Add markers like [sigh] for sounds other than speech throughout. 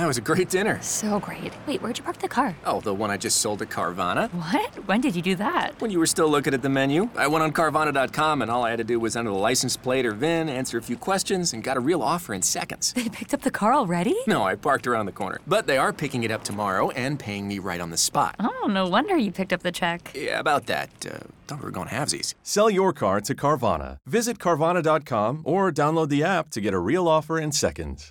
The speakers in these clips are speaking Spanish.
That was a great dinner. So great. Wait, where'd you park the car? Oh, the one I just sold to Carvana. What? When did you do that? When you were still looking at the menu, I went on Carvana.com and all I had to do was enter the license plate or VIN, answer a few questions, and got a real offer in seconds. They picked up the car already? No, I parked around the corner. But they are picking it up tomorrow and paying me right on the spot. Oh, no wonder you picked up the check. Yeah, about that. Uh, thought we were going halvesies. Sell your car to Carvana. Visit Carvana.com or download the app to get a real offer in seconds.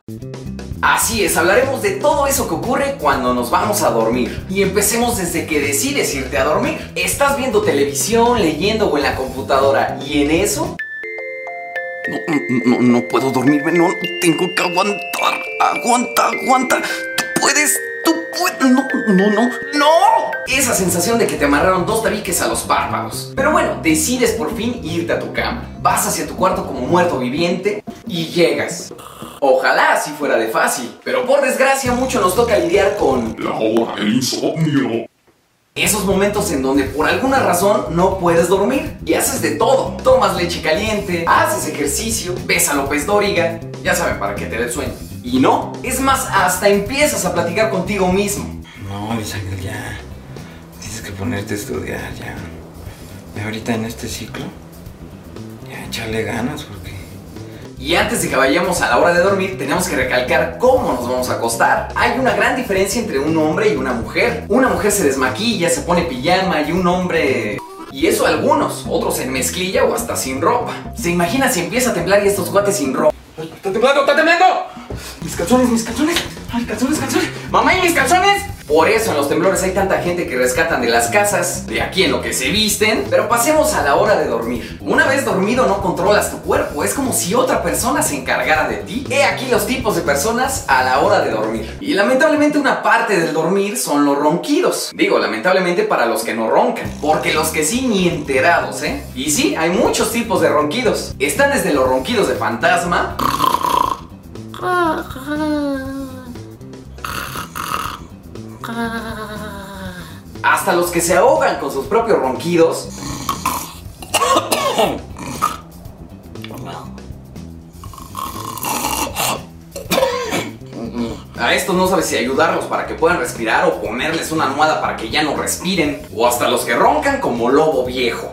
Así es, hablaremos de todo eso que ocurre cuando nos vamos a dormir. Y empecemos desde que decides irte a dormir. Estás viendo televisión, leyendo o en la computadora y en eso... No, no, no puedo dormirme, no, tengo que aguantar. Aguanta, aguanta. Tú puedes, tú puedes. No, no, no, no. Esa sensación de que te amarraron dos tabiques a los párpados. Pero bueno, decides por fin irte a tu cama. Vas hacia tu cuarto como muerto viviente y llegas. Ojalá así fuera de fácil, pero por desgracia mucho nos toca lidiar con La hora del insomnio. esos momentos en donde por alguna razón no puedes dormir y haces de todo. Tomas leche caliente, haces ejercicio, ves a López Dóriga, ya saben para que te dé el sueño. Y no, es más, hasta empiezas a platicar contigo mismo. No, Luis Ángel, ya. Tienes que ponerte a estudiar, ya. Y ahorita en este ciclo, ya echarle ganas porque... Y antes de que vayamos a la hora de dormir, tenemos que recalcar cómo nos vamos a acostar. Hay una gran diferencia entre un hombre y una mujer. Una mujer se desmaquilla, se pone pijama y un hombre... Y eso algunos, otros en mezclilla o hasta sin ropa. ¿Se imagina si empieza a temblar y estos cuates sin ropa? ¡Está temblando, está temblando! Mis calzones, mis calzones. Ay, calzones, calzones. Mamá y mis calzones. Por eso en los temblores hay tanta gente que rescatan de las casas, de aquí en lo que se visten. Pero pasemos a la hora de dormir. Una vez dormido no controlas tu cuerpo, es como si otra persona se encargara de ti. He aquí los tipos de personas a la hora de dormir. Y lamentablemente una parte del dormir son los ronquidos. Digo, lamentablemente para los que no roncan, porque los que sí ni enterados, ¿eh? Y sí, hay muchos tipos de ronquidos. Están desde los ronquidos de fantasma. [laughs] Hasta los que se ahogan con sus propios ronquidos. A estos no sabes si ayudarlos para que puedan respirar o ponerles una almohada para que ya no respiren. O hasta los que roncan como lobo viejo.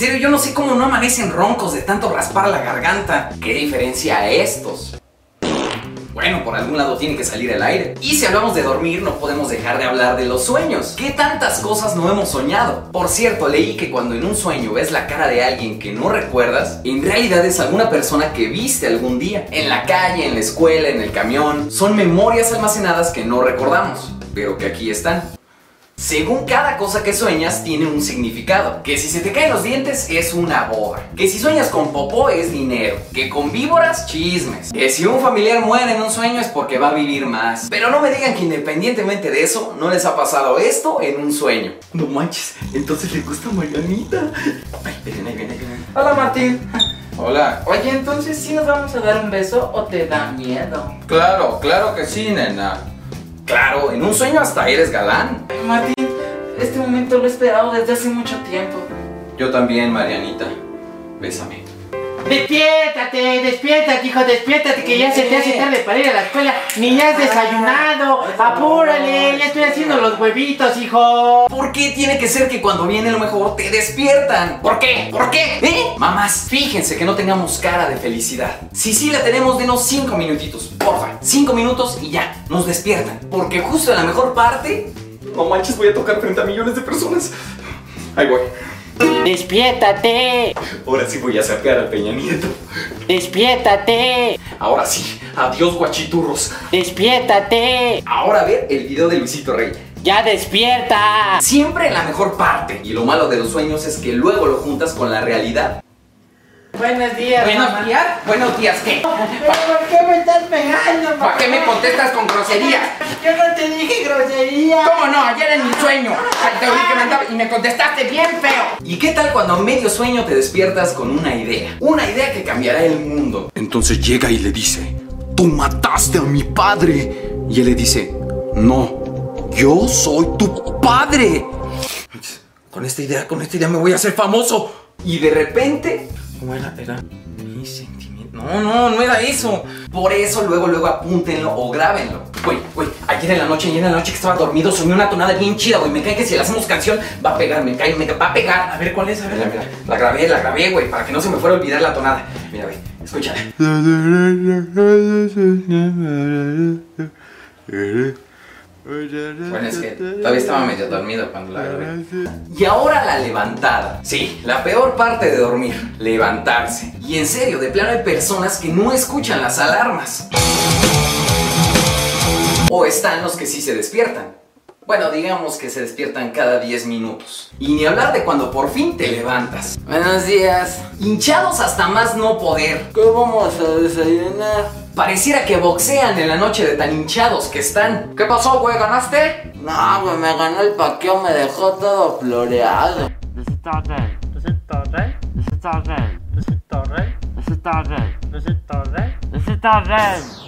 Serio, yo no sé cómo no amanecen roncos de tanto raspar la garganta. ¿Qué diferencia a estos? Bueno, por algún lado tiene que salir el aire. Y si hablamos de dormir, no podemos dejar de hablar de los sueños. ¿Qué tantas cosas no hemos soñado? Por cierto, leí que cuando en un sueño ves la cara de alguien que no recuerdas, en realidad es alguna persona que viste algún día. En la calle, en la escuela, en el camión. Son memorias almacenadas que no recordamos, pero que aquí están. Según cada cosa que sueñas tiene un significado. Que si se te caen los dientes es una boda. Que si sueñas con popó es dinero. Que con víboras, chismes. Que si un familiar muere en un sueño es porque va a vivir más. Pero no me digan que independientemente de eso, no les ha pasado esto en un sueño. No manches, entonces le gusta Marianita. Ay, viene, ahí viene, ahí viene. Hola Martín. Hola. Oye, entonces sí nos vamos a dar un beso o te da miedo. Claro, claro que sí, nena. Claro, en un sueño hasta eres galán. Martín, este momento lo he esperado desde hace mucho tiempo. Yo también, Marianita. Bésame. Despiértate, despiértate, hijo, despiértate, que ya se te hace tarde para ir a la escuela. Ni ya has desayunado. Apúrale, ya estoy haciendo los huevitos, hijo. ¿Por qué tiene que ser que cuando viene lo mejor te despiertan? ¿Por qué? ¿Por qué? ¿Eh? Mamás, fíjense que no tengamos cara de felicidad. Si sí la tenemos, denos cinco minutitos, porfa. Cinco minutos y ya, nos despiertan. Porque justo en la mejor parte... No manches, voy a tocar frente a millones de personas. Ahí voy. Despiértate, Ahora sí voy a sacar al Peña Nieto. despiértate, Ahora sí, adiós guachiturros. despiértate. Ahora a ver el video de Luisito Rey. ¡Ya despierta! Siempre en la mejor parte. Y lo malo de los sueños es que luego lo juntas con la realidad. Buenos días, mamá. días. Buenos días, ¿qué? ¿Pero por qué me estás pegando, mamá? ¿Para qué me contestas con groserías? Yo no te dije grosería. ¿Cómo no? Ayer en mi sueño. Te oí que me andaba y me contestaste bien feo. ¿Y qué tal cuando a medio sueño te despiertas con una idea? Una idea que cambiará el mundo. Entonces llega y le dice, tú mataste a mi padre. Y él le dice, no, yo soy tu padre. Con esta idea, con esta idea me voy a hacer famoso. Y de repente ¿Cómo era? Era mi sentimiento. No, no, no era eso. Por eso luego, luego apúntenlo o grábenlo. Güey, güey, ayer en la noche, ayer en la noche que estaba dormido, soñé una tonada bien chida, güey. Me cae que si le hacemos canción, va a pegar, me cae, me va a pegar. A ver, ¿cuál es? A ver, Mira, mira, la grabé, la grabé, güey, para que no se me fuera a olvidar la tonada. Mira, güey, escucha. [laughs] Bueno, es que todavía estaba medio dormido cuando la grabé. Y ahora la levantada. Sí, la peor parte de dormir, levantarse. Y en serio, de plano hay personas que no escuchan las alarmas. O están los que sí se despiertan. Bueno, digamos que se despiertan cada 10 minutos. Y ni hablar de cuando por fin te levantas. Buenos días. Hinchados hasta más no poder. ¿Qué vamos a desayunar? Pareciera que boxean en la noche de tan hinchados que están. ¿Qué pasó, güey? ¿Ganaste? No, güey, me ganó el paqueo, me dejó todo floreado. Torre, torre, torre, torre, torre, torre.